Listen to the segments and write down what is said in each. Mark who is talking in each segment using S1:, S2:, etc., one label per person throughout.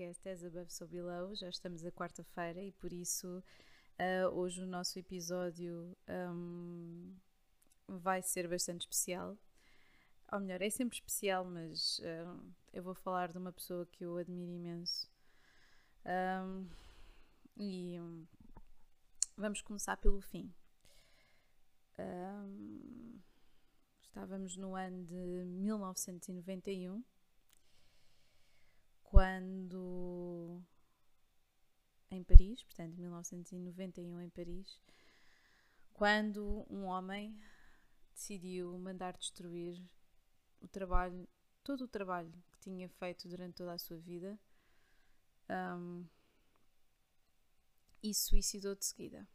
S1: podcast As Above So Below. Já estamos a quarta-feira e por isso uh, hoje o nosso episódio um, vai ser bastante especial. Ou melhor, é sempre especial, mas uh, eu vou falar de uma pessoa que eu admiro imenso. Um, e um, vamos começar pelo fim. estávamos no ano de 1991 quando em Paris, portanto, 1991 em Paris, quando um homem decidiu mandar destruir o trabalho, todo o trabalho que tinha feito durante toda a sua vida um, e suicidou de seguida.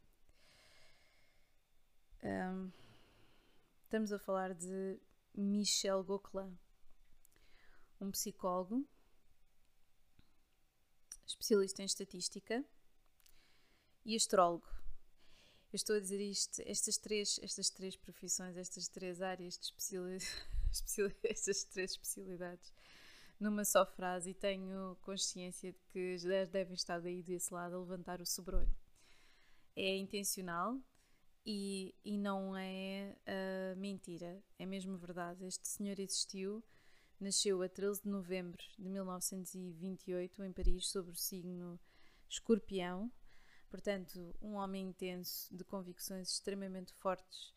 S1: Um, estamos a falar de Michel Gauquelin, um psicólogo especialista em estatística e astrólogo. Eu estou a dizer isto, estas três, estas três profissões, estas três áreas de especialidade, estas três especialidades numa só frase e tenho consciência de que já devem estar daí desse lado a levantar o sobrolho. É intencional e, e não é uh, mentira, é mesmo verdade. Este senhor existiu Nasceu a 13 de novembro de 1928 em Paris, sob o signo Escorpião. Portanto, um homem intenso, de convicções extremamente fortes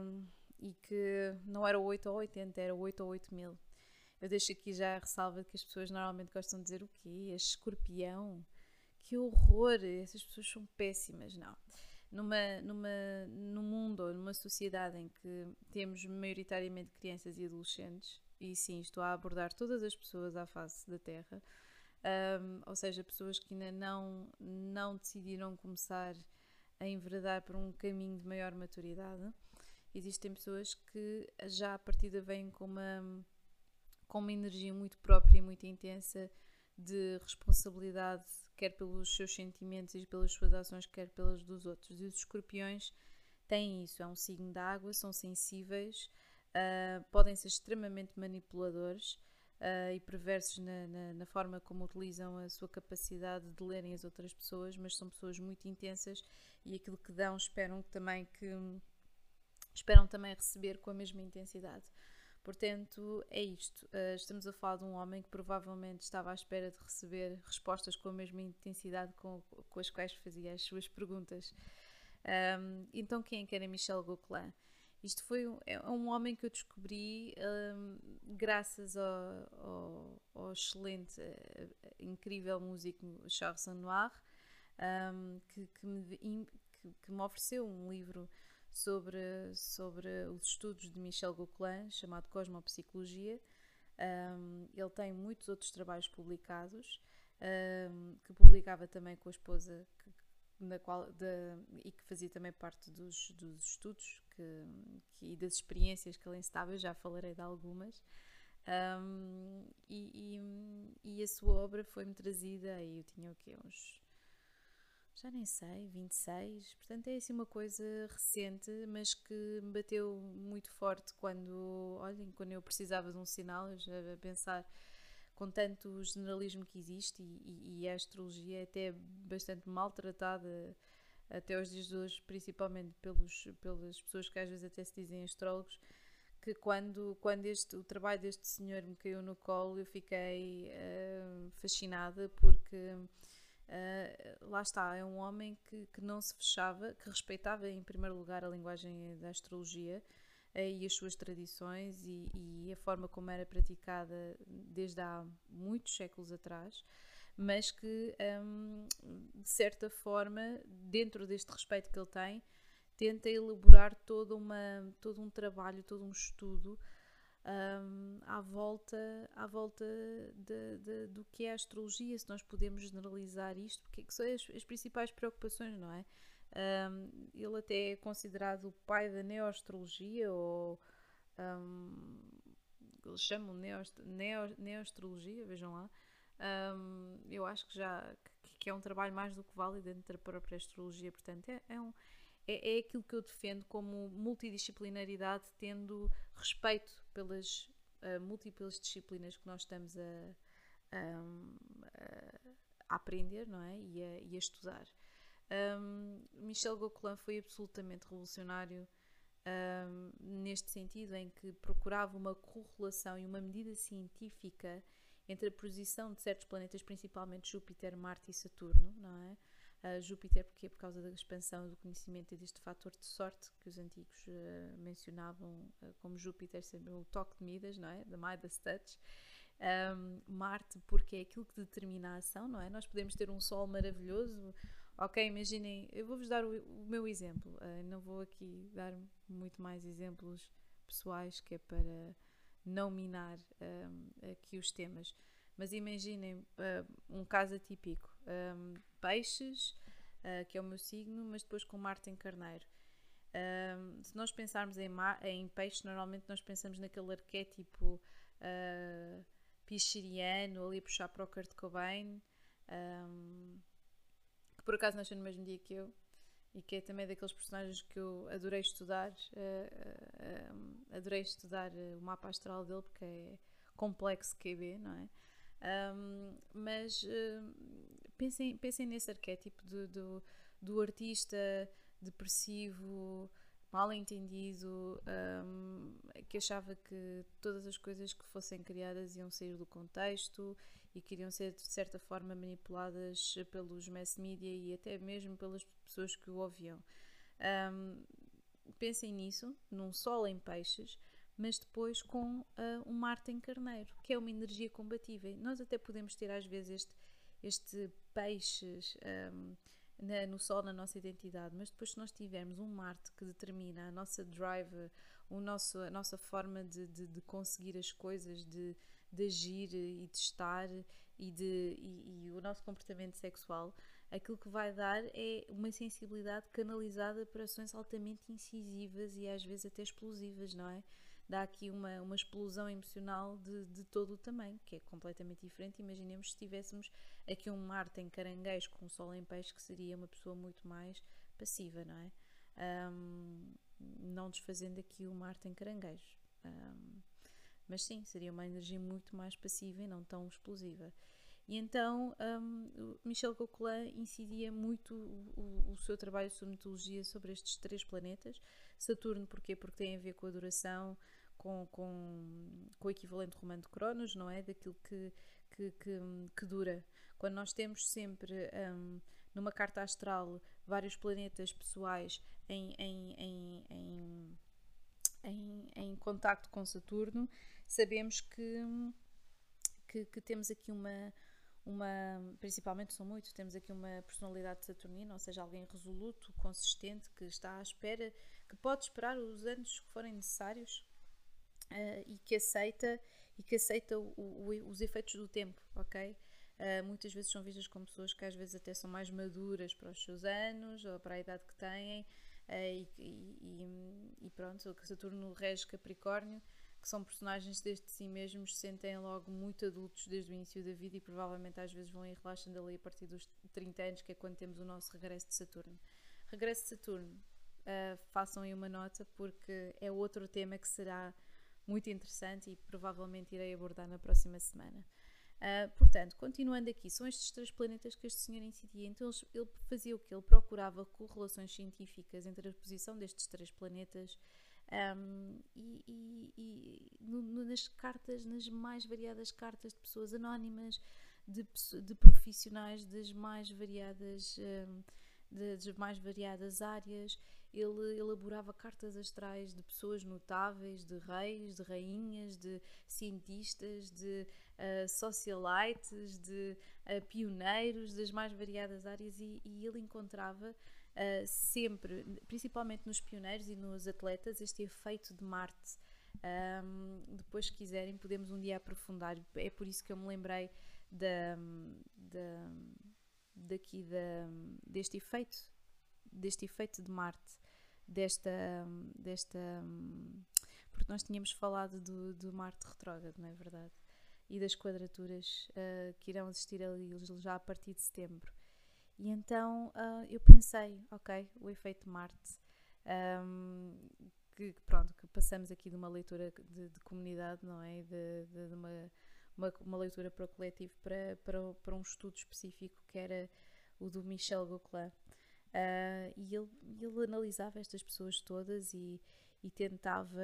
S1: um, e que não era 8 ou 80, era 8 ou 8 mil. Eu deixo aqui já a ressalva que as pessoas normalmente gostam de dizer o quê? É escorpião? Que horror! Essas pessoas são péssimas. Não. Numa, numa, num mundo ou numa sociedade em que temos maioritariamente crianças e adolescentes, e sim, estou a abordar todas as pessoas à face da Terra, um, ou seja, pessoas que ainda não, não decidiram começar a enveredar por um caminho de maior maturidade. Existem pessoas que já à partida vêm com uma, com uma energia muito própria e muito intensa de responsabilidade, quer pelos seus sentimentos e pelas suas ações, quer pelas dos outros. E os escorpiões têm isso, é um signo da água, são sensíveis, uh, podem ser extremamente manipuladores uh, e perversos na, na, na, forma como utilizam a sua capacidade de lerem as outras pessoas, mas são pessoas muito intensas e aquilo que dão esperam também que esperam também receber com a mesma intensidade. Portanto, é isto. Uh, estamos a falar de um homem que provavelmente estava à espera de receber respostas com a mesma intensidade com, com as quais fazia as suas perguntas. Um, então, quem é que era Michel Gauquelin? Isto foi um, é um homem que eu descobri um, graças ao, ao, ao excelente, uh, incrível músico Charles Noir, um, que, que, me, que, que, me, ofereceu um livro sobre, sobre os estudos de Michel Gauquelin, chamado Cosmopsicologia. Um, ele tem muitos outros trabalhos publicados, que publicava também com a esposa, que, na qual, de, e que fazia também parte dos, dos estudos que, que, e das experiências que ele estava, eu já falarei de algumas. Um, e, e, e, a sua obra foi-me trazida, e eu tinha o quê? Uns. Já nem sei, 26. Portanto, é assim uma coisa recente, mas que me bateu muito forte quando, olhem, quando eu precisava de um sinal, eu já a pensar com tanto generalismo que existe e, e, e a astrologia é até bastante maltratada até aos dias de hoje, principalmente pelos, pelas pessoas que às vezes até se dizem astrólogos, que quando, quando este, o trabalho deste senhor me caiu no colo, eu fiquei uh, fascinada porque uh, lá está, é um homem que, que não se fechava, que respeitava em primeiro lugar a linguagem da astrologia, e as suas tradições e, e, a forma como era praticada desde há muitos séculos atrás, mas que, um, de certa forma, dentro deste respeito que ele tem, tenta elaborar toda uma, todo um trabalho, todo um estudo um, à volta, à volta de, de, do que é a astrologia, se nós podemos generalizar isto, porque é são as, as principais preocupações, não é? Um, ele até é considerado o pai da neoastrologia, ou um, eles chamam neo, neo, neoastrologia, vejam lá. Um, eu acho que já que é um trabalho mais do que válido dentro da própria astrologia, portanto, é, é, um, é, é aquilo que eu defendo como multidisciplinaridade, tendo respeito pelas uh, múltiplas disciplinas que nós estamos a, a, a aprender não é? e, a, e a estudar. Um, Michel Gauquelin foi absolutamente revolucionário um, neste sentido, em que procurava uma correlação e uma medida científica entre a posição de certos planetas, principalmente Júpiter, Marte e Saturno, não é? Uh, Júpiter, porque é por causa da expansão do conhecimento e deste fator de sorte que os antigos uh, mencionavam uh, como Júpiter o toque de Midas, não é? The Midas Touch. Um, Marte, porque é aquilo que determina a ação, não é? Nós podemos ter um Sol maravilhoso, ok? Imaginem, eu vou-vos dar o, o, meu exemplo, não vou aqui dar muito mais exemplos pessoais, que é para não minar um, aqui os temas. Mas imaginem uh, um caso atípico: um, peixes, uh, que é o meu signo, mas depois com Marte em Carneiro. Um, se nós pensarmos em, em peixe, normalmente nós pensamos naquele arquétipo uh, pichiriano, ali a puxar para o Kurt Cobain, que por acaso nasceu no mesmo dia que eu, e que é também daqueles personagens que eu adorei estudar. Uh, adorei estudar o mapa astral dele porque é complexo QB, não é? Um, mas uh, pensem, pensem nesse arquétipo do, do, do artista depressivo, mal entendido, um, que achava que todas as coisas que fossem criadas iam sair do contexto e que iriam ser de certa forma manipuladas pelos mass media e até mesmo pelas pessoas que o ouviam. Um, pensem nisso, num sol em peixes, mas depois com uh, um Marte em carneiro, que é uma energia combativa. Nós até podemos ter às vezes este, este peixes um, no Sol na nossa identidade, mas depois se nós tivermos um Marte que determina a nossa drive, o nosso, a nossa forma de, de, de conseguir as coisas, de, de, agir e de estar e, de, e, e o nosso comportamento sexual, aquilo que vai dar é uma sensibilidade canalizada para ações altamente incisivas e às vezes até explosivas, não é? dá aqui uma, uma explosão emocional de, de todo o tamanho, que é completamente diferente. Imaginemos se tivéssemos aqui um Marte em caranguejo com o Sol em peixe, que seria uma pessoa muito mais passiva, não é? Um, não desfazendo aqui o Marte em caranguejo. Um, mas sim, seria uma energia muito mais passiva e não tão explosiva. E então um, Michel Coquelin incidia muito o, o, seu trabalho sobre mitologia sobre estes três planetas. Saturno, porquê? Porque tem a ver com a duração, com, com, com o equivalente romano de Cronos, não é? Daquilo que, que, que, que dura. Quando nós temos sempre um, numa carta astral vários planetas pessoais em, em, em, em, em, em contacto com Saturno, sabemos que, que, que temos aqui uma, uma, principalmente são muitos, temos aqui uma personalidade saturnina, ou seja, alguém resoluto, consistente, que está à espera, que pode esperar os anos que forem necessários uh, e que aceita e que aceita o, o, os efeitos do tempo, ok? Uh, muitas vezes são vistas como pessoas que às vezes até são mais maduras para os seus anos ou para a idade que têm uh, e, e, e, pronto, o Saturno rege Capricórnio, que são personagens desde si mesmos, se sentem logo muito adultos desde o início da vida e provavelmente às vezes vão ir relaxando ali a partir dos 30 anos, que é quando temos o nosso regresso de Saturno. Regresso de Saturno, uh, façam aí uma nota porque é outro tema que será muito interessante e provavelmente irei abordar na próxima semana. Uh, portanto, continuando aqui, são estes três planetas que este senhor incidia. Então, ele fazia o que? Ele procurava correlações científicas entre a posição destes três planetas um, e, e, e no, no, nas cartas, nas mais variadas cartas de pessoas anónimas, de, de profissionais das mais variadas, um, das mais variadas áreas ele elaborava cartas astrais de pessoas notáveis, de reis, de rainhas, de cientistas, de uh, socialites, de uh, pioneiros das mais variadas áreas e, e ele encontrava uh, sempre, principalmente nos pioneiros e nos atletas, este efeito de Marte. Um, depois, se quiserem, podemos um dia aprofundar. É por isso que eu me lembrei da, da, daqui da, deste efeito deste efeito de Marte, desta, desta porque nós tínhamos falado do, do Marte retrógrado, não é verdade? E das quadraturas uh, que irão existir ali já a partir de setembro. E então uh, eu pensei, ok, o efeito Marte, Um, que, pronto, que passamos aqui de uma leitura de, de comunidade, não é? De, de, de uma, uma, uma, leitura para o coletivo para, para, para um estudo específico que era o do Michel Gauquelin. Uh, e ele, ele analisava estas pessoas todas e, e tentava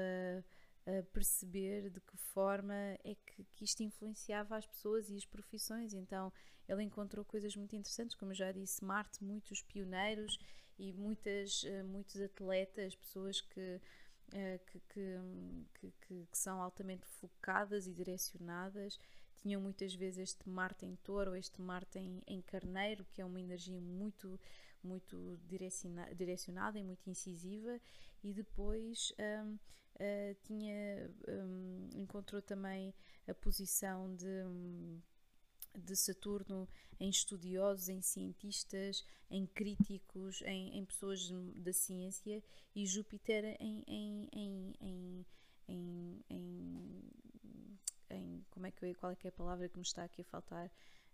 S1: uh, perceber de que forma é que, que, isto influenciava as pessoas e as profissões. Então ele encontrou coisas muito interessantes, como eu já disse, Marte, muitos pioneiros e muitas, uh, muitos atletas, pessoas que, que, que, que, são altamente focadas e direcionadas tinham muitas vezes este Marte em touro, este Marte em, em carneiro, que é uma energia muito muito direciona, direcionada e muito incisiva e depois um, eh, tinha um, encontrou também a posição de de Saturno em estudiosos, em cientistas, em críticos, em, em pessoas da ciência e Júpiter em, em, em, como é que qual é que é a palavra que me está aqui a faltar?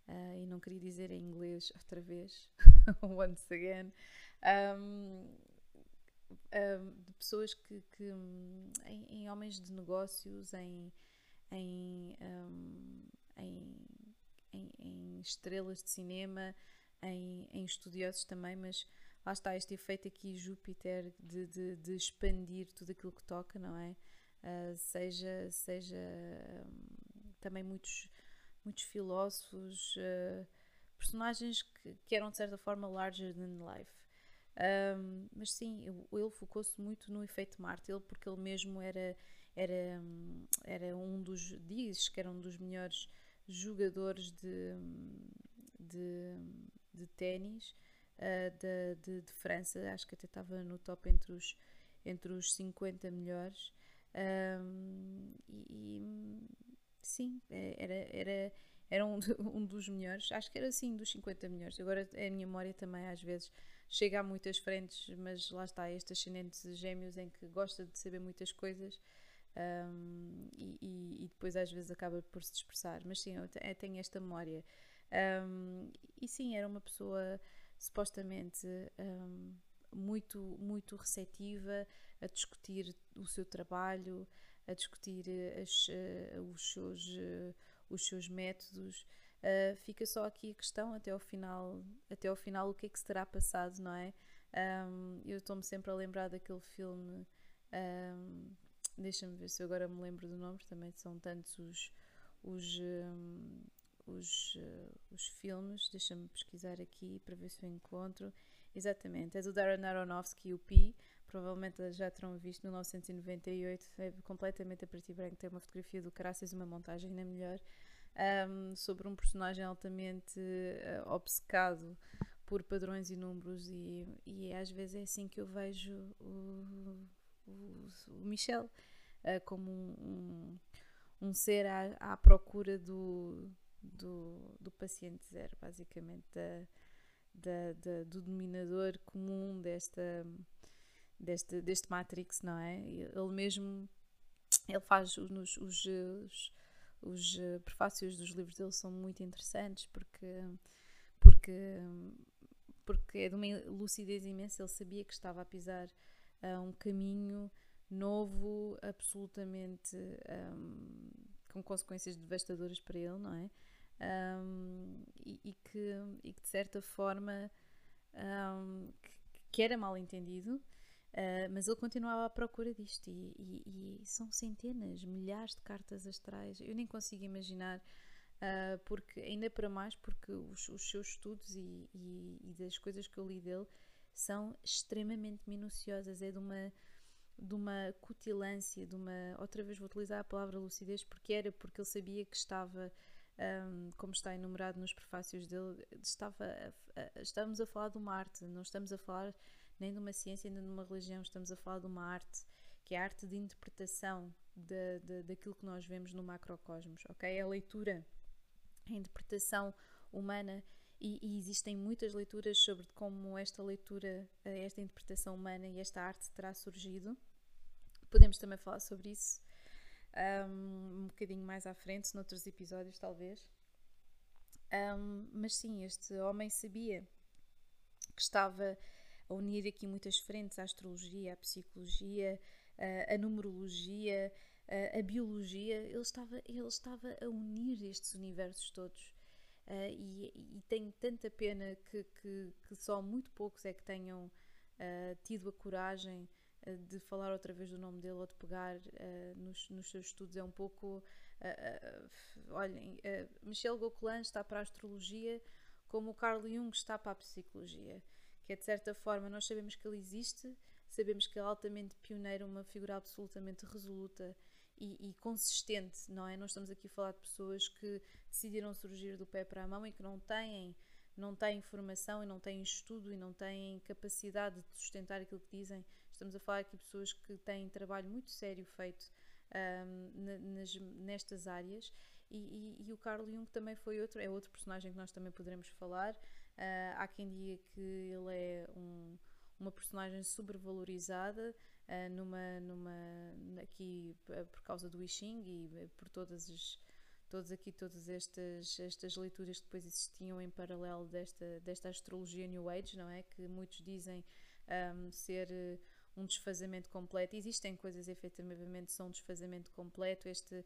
S1: Uh, e não queria dizer em inglês outra vez, once again, um, um, de pessoas que, que em, em, homens de negócios, em, em, um, em, em, estrelas de cinema, em, em estudiosos também, mas lá está este efeito aqui Júpiter de, de, de expandir tudo aquilo que toca, não é? Uh, seja seja um, também muitos muitos filósofos, uh, personagens que, que, eram de certa forma larger than life. Um, mas sim, ele focou-se muito no efeito Marte, porque ele mesmo era, era, era um dos, diz que era um dos melhores jogadores de, de, de ténis uh, de, de, de, França, acho que até estava no top entre os, entre os 50 melhores. Um, e, sim, é, era, era, era um, um dos melhores, acho que era assim, dos 50 melhores. Agora a minha memória também às vezes chega a muitas frentes, mas lá está, este ascendente gêmeos em que gosta de saber muitas coisas um, e, e, depois às vezes acaba por se dispersar. Mas sim, eu tenho esta memória. Um, e sim, era uma pessoa supostamente um, muito, muito receptiva a discutir o seu trabalho, a discutir eh, as, uh, os, seus, uh, os seus métodos. Uh, fica só aqui a questão até ao final, até ao final o que é que se terá passado, não é? Um, eu estou-me sempre a lembrar daquele filme. Um, Deixa-me ver se eu agora me lembro do nome, também são tantos os, os, um, os, os filmes. Deixa-me pesquisar aqui para ver se eu encontro. Exatamente, é do Darren Aronofsky, o Pi provavelmente já terão visto, 1998, é completamente a preto e branco, tem uma fotografia do Caraças e uma montagem na melhor, um, sobre um personagem altamente uh, obcecado por padrões e números e, e às vezes é assim que eu vejo o, o, o Michel, uh, como um, um, um, ser à, à procura do, do, do paciente zero, basicamente, da, da, da, do dominador comum desta deste, deste Matrix, não é? Ele mesmo ele faz os, os, os, os eh, prefácios dos livros dele são muito interessantes porque porque porque é de uma lucidez imensa. Ele sabia que estava a pisar uh, um caminho novo absolutamente um, com consequências devastadoras para ele não é? Um, e, e, que, e que de certa forma um, que, que era mal entendido Uh, mas ele continuava à procura disto e, e, e, são centenas, milhares de cartas astrais. Eu nem consigo imaginar, uh, porque ainda para mais, porque os, os seus estudos e, e, das coisas que eu li dele são extremamente minuciosas. É de uma, de uma cutilância, de uma. Outra vez vou utilizar a palavra lucidez, porque era porque ele sabia que estava. Um, como está enumerado nos prefácios dele, estava a, a, estamos a falar de uma arte, não estamos a falar nem de uma ciência, nem de uma religião, estamos a falar de uma arte, que é a arte de interpretação de, de, daquilo que nós vemos no macrocosmos, ok? É a leitura, a interpretação humana e, e, existem muitas leituras sobre como esta leitura, eh, esta interpretação humana e esta arte terá surgido. Podemos também falar sobre isso um, um bocadinho mais à frente, noutros episódios, talvez. Um, mas sim, este homem sabia que estava a unir aqui muitas frentes, a astrologia, a psicologia, a, numerologia, a, a, biologia. Ele estava, ele estava a unir estes universos todos. Uh, e, e tenho tanta pena que, que, que, só muito poucos é que tenham uh, tido a coragem uh, de falar outra vez do nome dele ou de pegar nos, nos, seus estudos. É um pouco. olhem, Michel Gauquelin está para a astrologia como o Carl Jung está para a psicologia que é de certa forma nós sabemos que ele existe, sabemos que é altamente pioneiro, uma figura absolutamente resoluta e, e, consistente, não é? Nós estamos aqui a falar de pessoas que decidiram surgir do pé para a mão e que não têm, não têm informação e não têm estudo e não têm capacidade de sustentar aquilo que dizem. Estamos a falar aqui de pessoas que têm trabalho muito sério feito um, nas, nestas áreas e, e, e, o Carl Jung também foi outro, é outro personagem que nós também poderemos falar. Uh, há quem diga que ele é um, uma personagem supervalorizada uh, numa, numa, aqui uh, por causa do I Ching e por todas as todos aqui todas estas estas leituras que depois existiam em paralelo desta desta astrologia New Age não é? Que muitos dizem um, ser um desfazamento completo. Existem coisas efetivamente são um desfazamento completo. Este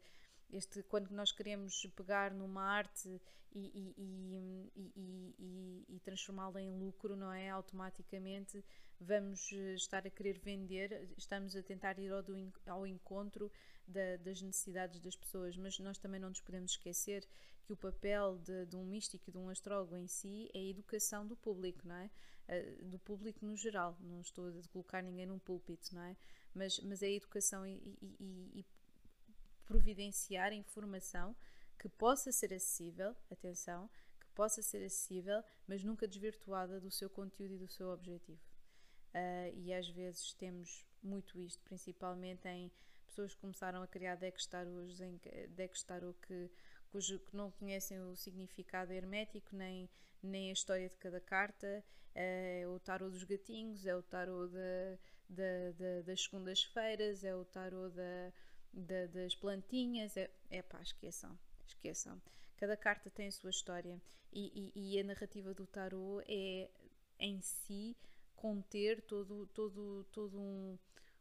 S1: este quando nós queremos pegar numa arte e, e, e, e transformá-la em lucro, não é? Automaticamente vamos eh, estar a querer vender, estamos a tentar ir ao, do, ao encontro da, das necessidades das pessoas, mas nós também não nos podemos esquecer que o papel de, de um místico e de um astrólogo em si é a educação do público, não é? Eh, do público no geral, não estou a colocar ninguém num púlpito, não é? Mas, mas é a educação e, providenciar informação que possa ser acessível, atenção, que possa ser acessível, mas nunca desvirtuada do seu conteúdo e do seu objetivo. Uh, e às vezes temos muito isto, principalmente em pessoas que começaram a criar decks tarots, em decks tarot que, cujo, que não conhecem o significado hermético, nem, nem a história de cada carta, uh, é o tarot dos gatinhos, é o tarot da, da, da, das segundas-feiras, é o tarot da da, das plantinhas. É, é pá, esqueçam, esqueçam. Cada carta tem a sua história e, e, e a narrativa do tarot é em si conter todo, todo, todo um.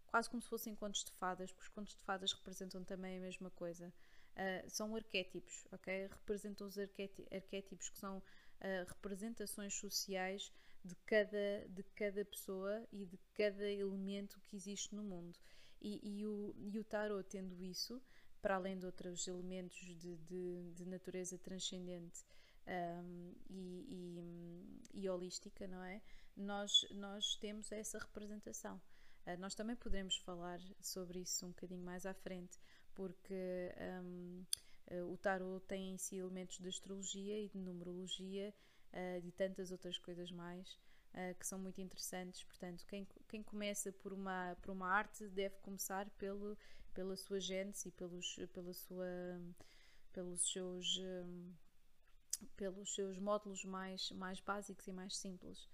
S1: quase como se fossem contos de fadas, porque os contos de fadas representam também a mesma coisa. Uh, são arquétipos, ok? Representam os arquétipos que são uh, representações sociais de cada, de cada pessoa e de cada elemento que existe no mundo. E, e, o, e o tarot, tendo isso, para além de outros elementos de, de, de natureza transcendente um, e, e, e, holística, não é? Nós, nós temos essa representação. Uh, nós também poderemos falar sobre isso um bocadinho mais à frente, porque um, uh, o tarot tem em si elementos de astrologia e de numerologia uh, e tantas outras coisas mais uh, que são muito interessantes. Portanto, quem, quem começa por uma, por uma arte deve começar pelo, pela sua gênese e pelos, pela sua, pelos seus. Um, pelos seus módulos mais, mais básicos e mais simples,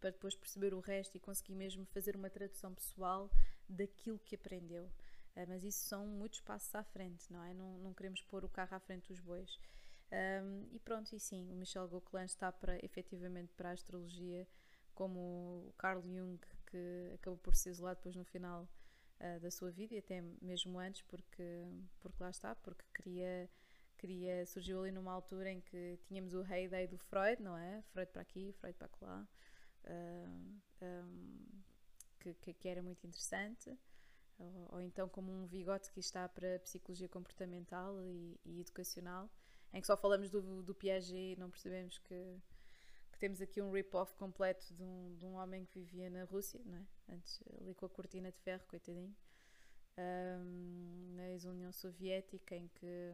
S1: para depois perceber o resto e conseguir mesmo fazer uma tradução pessoal daquilo que aprendeu. Mas isso são muitos passos à frente, não é? Não, não queremos pôr o carro à frente dos bois. Um, e pronto, e sim, o Michel Gauquelin está para, efetivamente para a astrologia como o Carl Jung, que acabou por se isolar depois no final uh, da sua vida e até mesmo antes, porque, porque lá está, porque queria, queria, surgiu ali numa altura em que tínhamos o heyday do Freud, não é? Freud para aqui, Freud para lá, uh, um, que, que, era muito interessante. Ou, ou, então como um Vygotsky que está para psicologia comportamental e, e educacional, em que só falamos do, do Piaget e não percebemos que temos aqui um rip-off completo de um, de um homem que vivia na Rússia, não é? Antes, ali com a cortina de ferro, coitadinho. Um, na ex-União Soviética, em que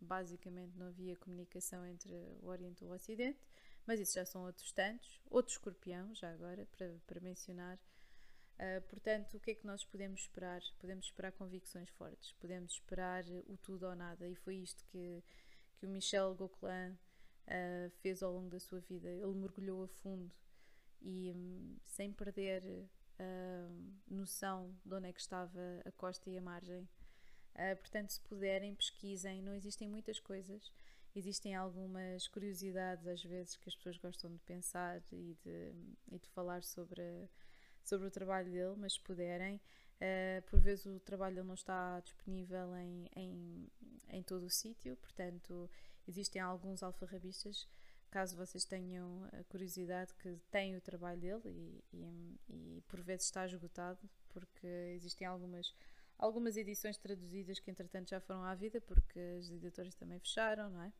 S1: basicamente não havia comunicação entre o Oriente e o Ocidente, mas isso já são outros tantos. Outro escorpião, já agora, para, para mencionar. Uh, portanto, o que é que nós podemos esperar? Podemos esperar convicções fortes, podemos esperar o tudo ou nada, e foi isto que, que o Michel Gauquelin uh, fez ao longo da sua vida. Ele mergulhou a fundo e um, sem perder uh, noção de onde é que estava a costa e a margem. Uh, portanto, se puderem, pesquisem. Não existem muitas coisas existem algumas curiosidades às vezes que as pessoas gostam de pensar e de, e de falar sobre, sobre o trabalho dele, mas se puderem. Uh, por vezes o trabalho não está disponível em, em, em todo o sítio, portanto existem alguns alfarrabistas caso vocês tenham a curiosidade, que têm o trabalho dele e, e, e, por vezes está esgotado, porque existem algumas, algumas edições traduzidas que entretanto já foram à vida, porque as editoras também fecharam, não é?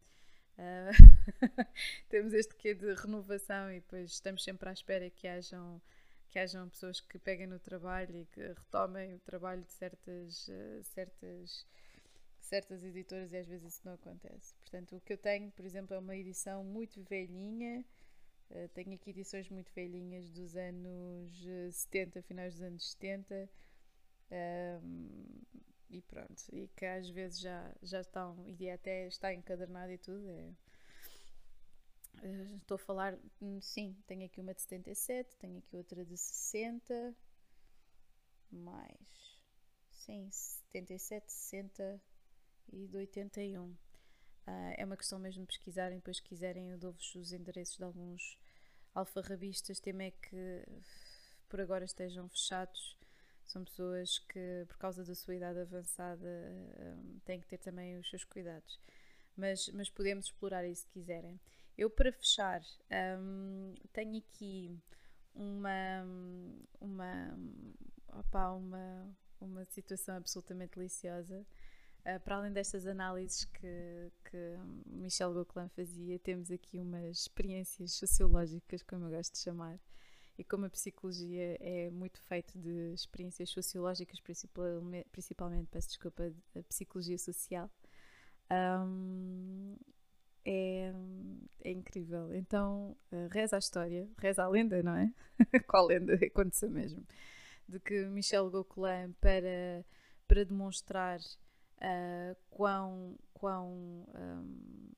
S1: Uh, temos este quê de renovação e depois estamos sempre à espera que hajam, que hajam pessoas que peguem no trabalho e que retomem o trabalho de certas, uh, certas certas editoras e às vezes isso não acontece. Portanto, o que eu tenho, por exemplo, é uma edição muito velhinha. Uh, tenho aqui edições muito velhinhas dos anos 70, eh, finais dos anos 70. Um, e pronto, e que às vezes já, já estão, e até está encadernado e tudo. É, uh, estou a falar, hum, sim, tenho aqui uma de 77, tenho aqui outra de 60, mais, sim, 77, 60 e de 81. Uh, ah, é uma questão mesmo de pesquisarem, depois quiserem eu dou-vos os endereços de alguns alfarrabistas, temo é que por agora estejam fechados. São pessoas que, por causa da sua idade avançada, um, têm que ter também os seus cuidados. Mas, mas podemos explorar isso se quiserem. Eu, para fechar, um, tenho aqui uma, uma, opa, uma, uma situação absolutamente deliciosa Uh, para além destas análises que, que Michel Gauquelin fazia, temos aqui umas experiências sociológicas, como eu gosto de chamar, e como a psicologia é muito feito de experiências sociológicas, principalmente, principalmente peço desculpa, a psicologia social, um, é, é, incrível. Então, uh, reza a história, reza a lenda, não é? Qual lenda? Aconteceu mesmo. De que Michel Gauquelin, para, para demonstrar uh, quão, quão um,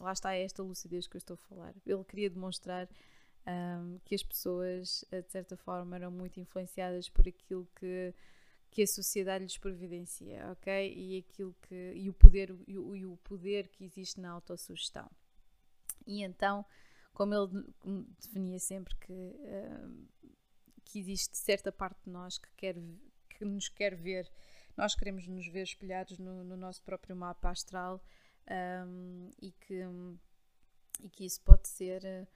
S1: lá está esta lucidez que eu estou a falar. Ele queria demonstrar um, que as pessoas, de certa forma, eram muito influenciadas por aquilo que, que a sociedade lhes providencia, ok? E aquilo que e o poder e o, e o poder que existe na autossugestão. E então, como ele definia sempre que uh, que existe certa parte de nós que quer que nos quer ver nós queremos nos ver espelhados no, no nosso próprio mapa astral um, e, que, e que isso pode ser uh,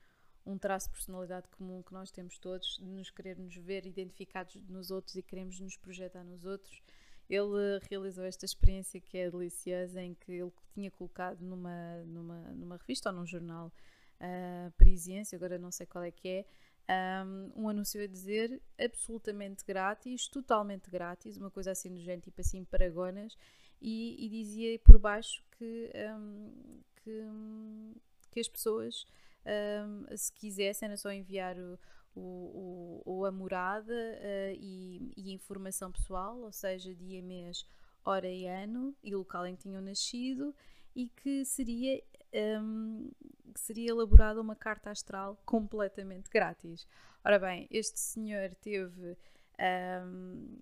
S1: um traço de personalidade comum que nós temos todos, de nos querermos ver identificados nos outros e queremos nos projetar nos outros. Ele realizou esta experiência que é deliciosa, em que ele tinha colocado numa, numa, numa revista ou num jornal uh, parisiense, agora não sei qual é que é, um, um, anúncio a dizer absolutamente grátis, totalmente grátis, uma coisa assim do género, tipo assim, paragonas, e, e dizia por baixo que, um, que, que, as pessoas, um, se quisessem, era só enviar o, o, o a morada uh, e, e informação pessoal, ou seja, dia, mês, hora e ano, e local em que tinham nascido, e que seria seria elaborada uma carta astral completamente grátis. Ora bem, este senhor teve, um,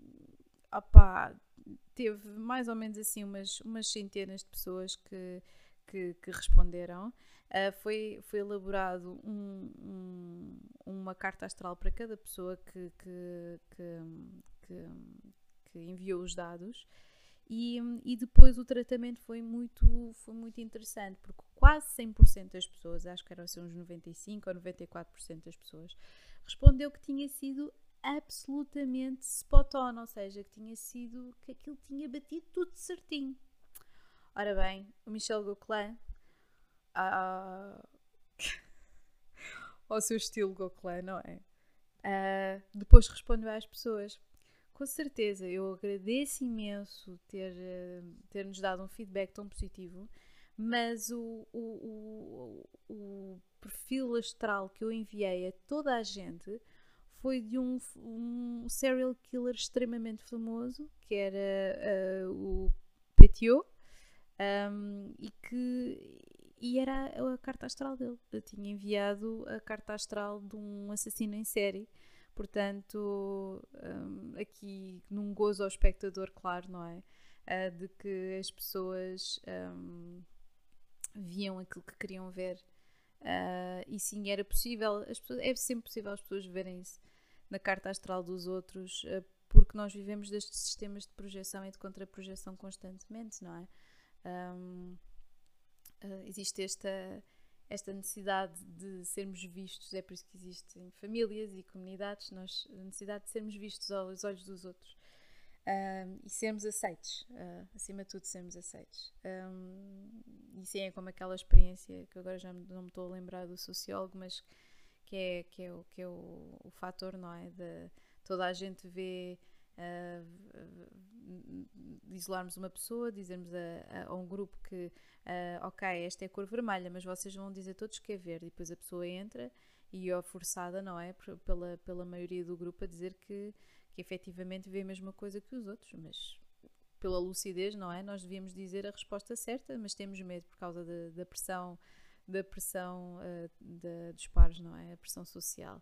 S1: teve mais ou menos assim umas, umas centenas de pessoas que, que, que responderam. Uh, foi, foi elaborado um, um, uma carta astral para cada pessoa que, que, que, que enviou os dados e, e depois o tratamento foi muito, foi muito interessante, porque quase 100% das pessoas, acho que eram assim uns 95% ou 94% das pessoas, respondeu que tinha sido absolutamente spot on, ou seja, que tinha sido, que aquilo tinha batido tudo certinho. Ora bem, o Michel Gauquelin, uh, ao seu estilo Gauquelin, não é? Uh, depois respondeu às pessoas com certeza, eu agradeço imenso ter, eh, ter nos dado um feedback tão positivo, mas o, o, o, o perfil astral que eu enviei a toda a gente foi de um, um serial killer extremamente famoso, que era uh, o Petiot, um, e que e era a, a carta astral dele. Eu tinha enviado a carta astral de um assassino em série Portanto, um, aqui num gozo ao espectador, claro, não é? Uh, de que as pessoas um, viam aquilo que queriam ver. Uh, e sim, era possível, as pessoas, é sempre possível as pessoas verem isso na carta astral dos outros, uh, porque nós vivemos destes sistemas de projeção e de contraprojeção constantemente, não é? Um, existe esta, esta necessidade de sermos vistos, é por isso que existem famílias e comunidades, nós, a necessidade de sermos vistos aos olhos dos outros um, e sermos aceitos, uh, acima de tudo, sermos aceitos. Um, e sim, é como aquela experiência que agora já não me estou a lembrar do sociólogo, mas que é, que é, o, que é o, o fator, não é? De toda a gente vê. Uh, isolarmos uma pessoa, dizermos a, a, a um grupo que, uh, ok, esta é a cor vermelha, mas vocês vão dizer todos que é verde, e depois a pessoa entra e é forçada, não é? Pela, pela maioria do grupo a dizer que que efetivamente vê a mesma coisa que os outros, mas pela lucidez, não é? Nós devíamos dizer a resposta certa, mas temos medo por causa da, da pressão, da pressão uh, da, dos pares, não é? A pressão social.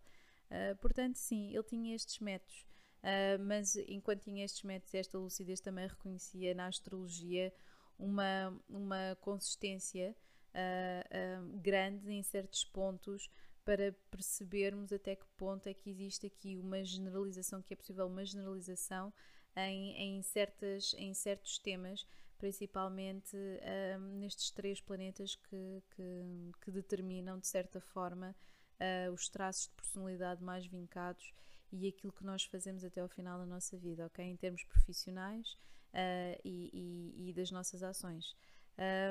S1: Uh, portanto, sim, ele tinha estes métodos, uh, mas enquanto tinha estes métodos, esta lucidez também reconhecia na astrologia uma, uma consistência grande em certos pontos para percebermos até que ponto é que existe aqui uma generalização, que é possível uma generalização em, em, certas, em certos temas, principalmente nestes três planetas que, que, que, determinam, de certa forma, uh, os traços de personalidade mais vincados e aquilo que nós fazemos até ao final da nossa vida, ok? Em termos profissionais uh, e, e, e, das nossas ações.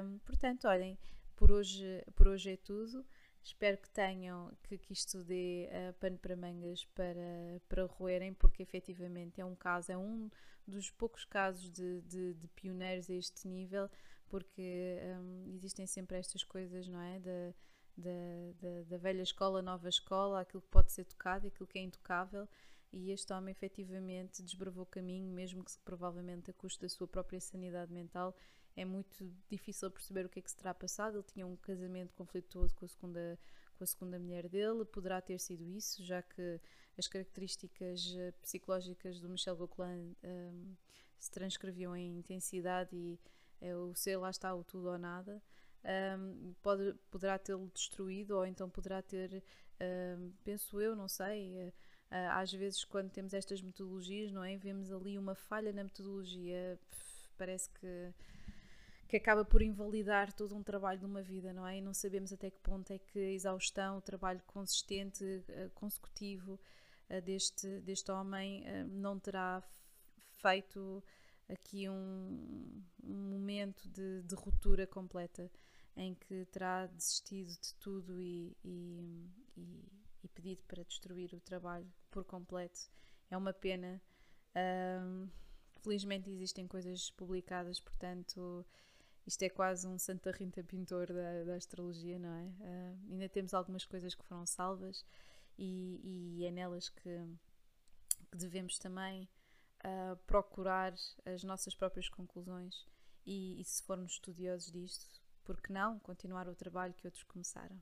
S1: Um, portanto, olhem, por hoje, por hoje é tudo. Espero que tenham, que, que isto dê uh, pano para mangas para, para roerem, porque efetivamente é um caso, é um dos poucos casos de, de, de pioneiros a este nível, porque um, existem sempre estas coisas, não é? Da, da, da, da, velha escola, nova escola, aquilo que pode ser tocado, aquilo que é intocável, e este homem efetivamente desbravou caminho, mesmo que provavelmente a custo da sua própria sanidade mental, é muito difícil perceber o que é que se terá passado. Ele tinha um casamento conflituoso com a segunda, com a segunda mulher dele, poderá ter sido isso, já que as características eh, psicológicas do Michel Gauquelin um, se transcreviam em intensidade e é, o ser lá está o tudo ou nada. Um, pode, poderá tê-lo destruído ou então poderá ter, um, penso eu, não sei. Uh, às vezes, quando temos estas metodologias, não é? Vemos ali uma falha na metodologia, parece que que acaba por invalidar todo um trabalho de uma vida, não é? E não sabemos até que ponto é que a exaustão, o trabalho consistente, eh, consecutivo eh, deste, deste homem eh, não terá feito aqui um, um momento de, de, ruptura completa em que terá desistido de tudo e, e, e, e, pedido para destruir o trabalho por completo. É uma pena. Um, felizmente existem coisas publicadas, portanto isto é quase um Santa Rita Pintor da, da astrologia, não é? Uh, ainda temos algumas coisas que foram salvas e, e é nelas que, que devemos também procurar as nossas próprias conclusões e, e, se formos estudiosos disto, por que não continuar o trabalho que outros começaram?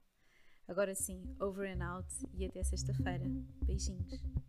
S1: Agora sim, over and out e até sexta-feira. Beijinhos.